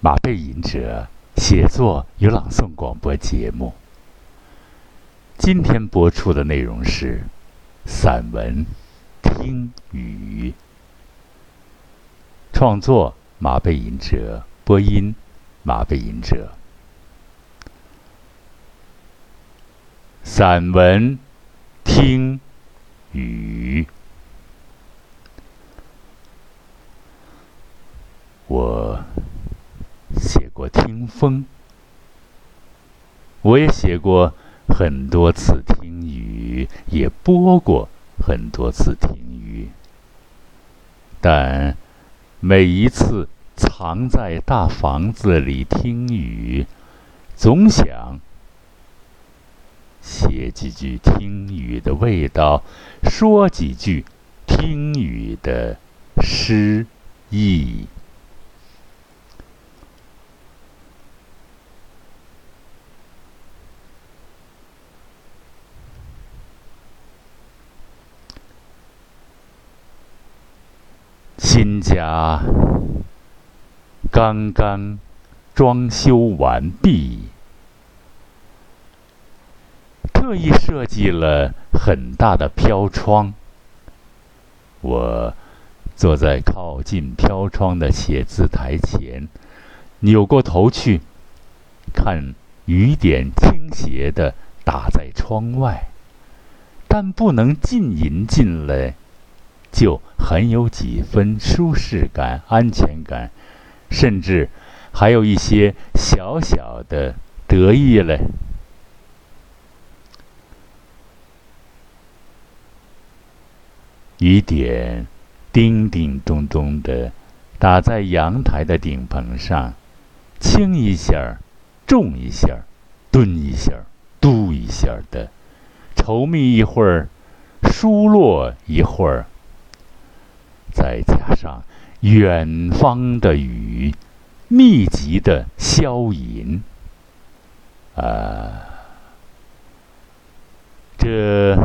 马背吟者写作与朗诵广播节目。今天播出的内容是散文《听雨》，创作马背吟者，播音马背吟者。散文《听雨》。我过听风，我也写过很多次听雨，也播过很多次听雨。但每一次藏在大房子里听雨，总想写几句听雨的味道，说几句听雨的诗意。新家刚刚装修完毕，特意设计了很大的飘窗。我坐在靠近飘窗的写字台前，扭过头去看雨点倾斜的打在窗外，但不能浸淫进来。就很有几分舒适感、安全感，甚至还有一些小小的得意嘞。雨点叮叮咚咚的打在阳台的顶棚上，轻一下重一下蹲一下嘟一下的，稠密一会儿，疏落一会儿。再加上远方的雨，密集的消吟，啊，这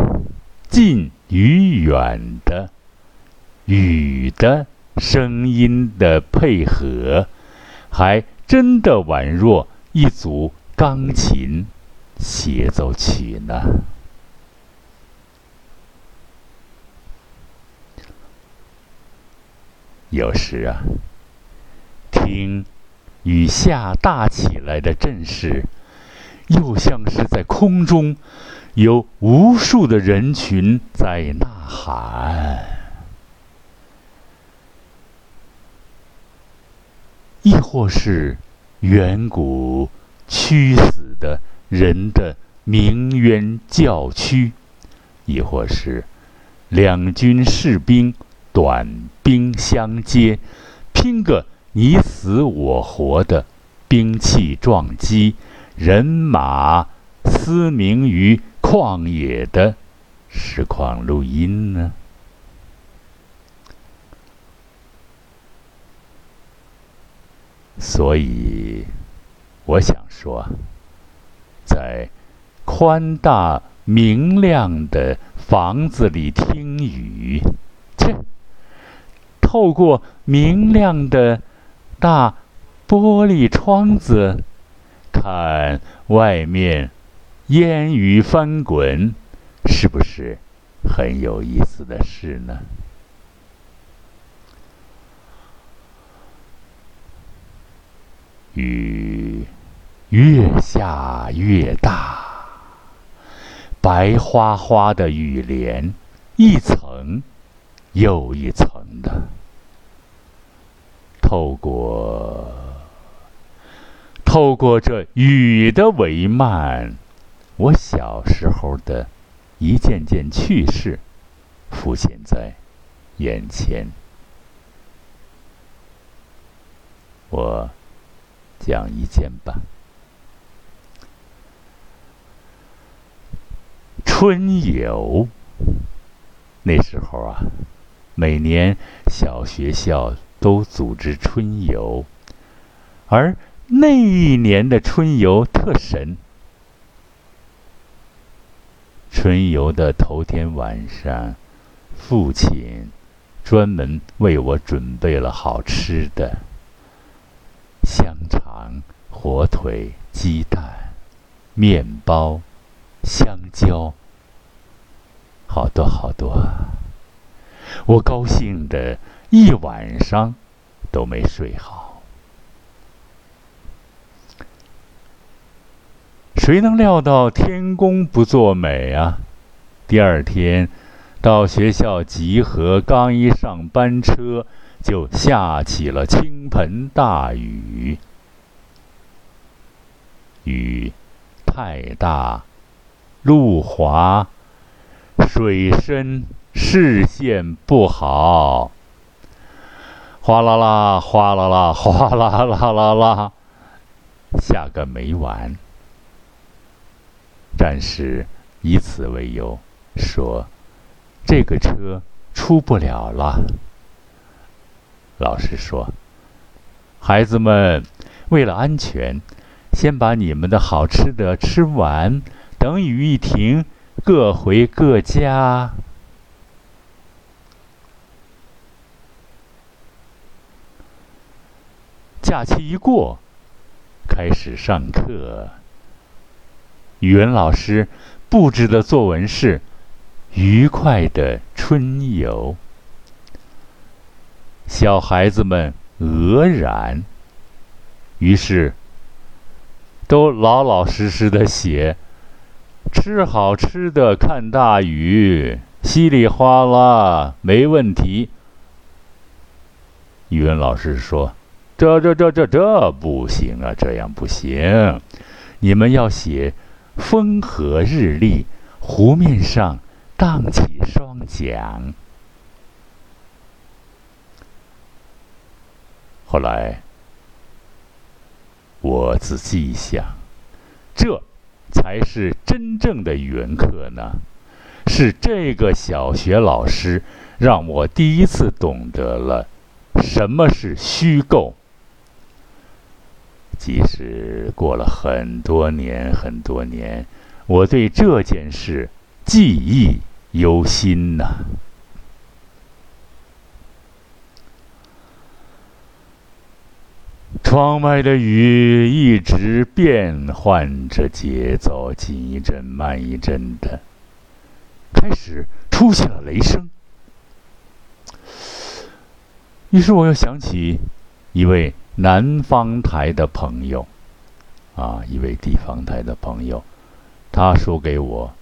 近与远的雨的声音的配合，还真的宛若一组钢琴协奏曲呢。有时啊，听雨下大起来的阵势，又像是在空中有无数的人群在呐喊，亦或是远古屈死的人的鸣冤叫屈，亦或是两军士兵。短兵相接，拼个你死我活的兵器撞击，人马嘶鸣于旷野的实况录音呢？所以，我想说，在宽大明亮的房子里听雨，透过明亮的大玻璃窗子，看外面烟雨翻滚，是不是很有意思的事呢？雨越下越大，白花花的雨帘，一层又一层的。透过透过这雨的帷幔，我小时候的一件件趣事浮现在眼前。我讲一件吧。春游，那时候啊，每年小学校。都组织春游，而那一年的春游特神。春游的头天晚上，父亲专门为我准备了好吃的，香肠、火腿、鸡蛋、面包、香蕉，好多好多！我高兴的一晚上都没睡好。谁能料到天公不作美啊？第二天到学校集合，刚一上班车，就下起了倾盆大雨。雨太大，路滑，水深。视线不好，哗啦啦，哗啦啦，哗啦啦啦啦，下个没完。战士以此为由说：“这个车出不了了。”老师说：“孩子们，为了安全，先把你们的好吃的吃完，等雨一停，各回各家。”假期一过，开始上课。语文老师布置的作文是“愉快的春游”。小孩子们愕然，于是都老老实实的写：“吃好吃的，看大雨，稀里哗啦，没问题。”语文老师说。这这这这这不行啊！这样不行，你们要写“风和日丽，湖面上荡起双桨”。后来，我仔细一想，这才是真正的语文课呢。是这个小学老师让我第一次懂得了什么是虚构。即使过了很多年很多年，我对这件事记忆犹新呐。窗外的雨一直变换着节奏，紧一阵慢一阵的，开始出现了雷声。于是我又想起一位。南方台的朋友，啊，一位地方台的朋友，他说给我，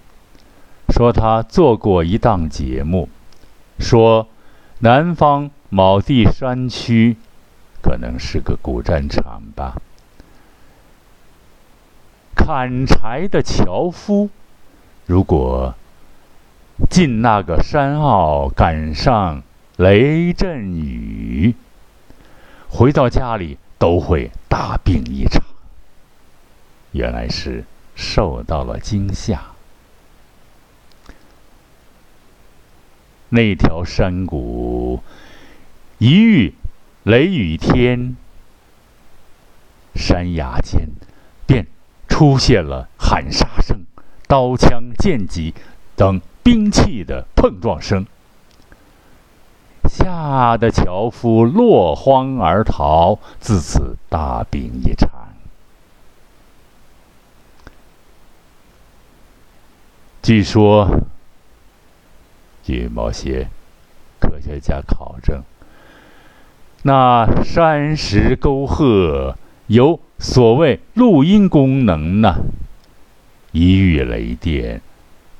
说他做过一档节目，说南方某地山区，可能是个古战场吧，砍柴的樵夫，如果进那个山坳，赶上雷阵雨。回到家里都会大病一场。原来是受到了惊吓。那条山谷一遇雷雨天，山崖间便出现了喊杀声、刀枪剑戟等兵器的碰撞声。吓得樵夫落荒而逃，自此大病一场。据说，据某些科学家考证，那山石沟壑有所谓录音功能呢。一遇雷电，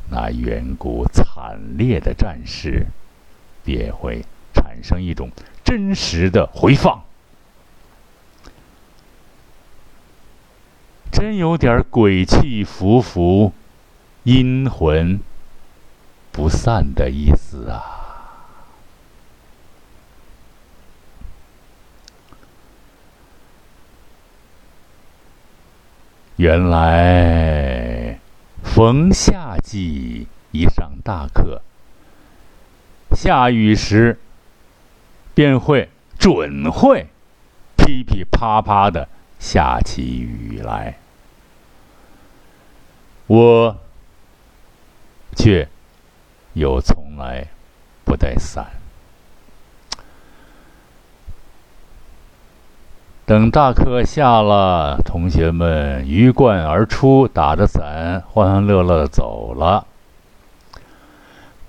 那远古惨烈的战事便会。产生一种真实的回放，真有点鬼气浮浮、阴魂不散的意思啊！原来逢夏季一上大课，下雨时。便会准会噼噼啪啪的下起雨来，我却又从来不带伞。等大课下了，同学们鱼贯而出，打着伞，欢欢乐乐的走了。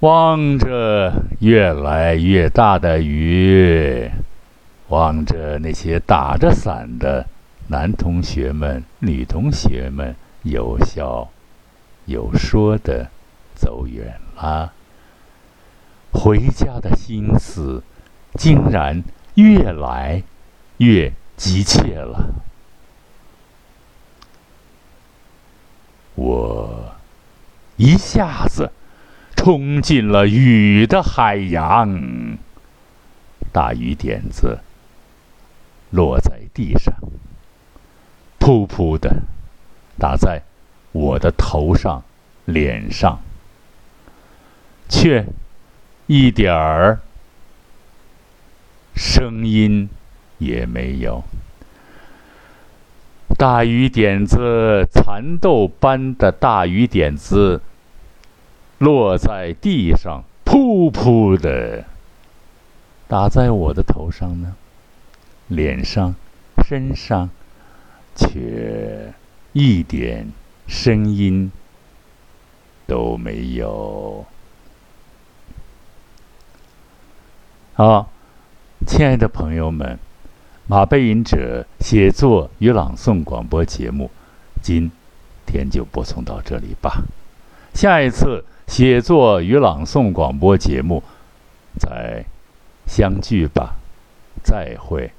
望着越来越大的雨，望着那些打着伞的男同学们、女同学们，有笑有说的走远了。回家的心思，竟然越来越急切了。我一下子。冲进了雨的海洋，大雨点子落在地上，噗噗的打在我的头上、脸上，却一点儿声音也没有。大雨点子，蚕豆般的大雨点子。落在地上，噗噗的打在我的头上呢，脸上、身上，却一点声音都没有。好，亲爱的朋友们，马背吟者写作与朗诵广播节目，今天就播送到这里吧。下一次。写作与朗诵广播节目，再相聚吧，再会。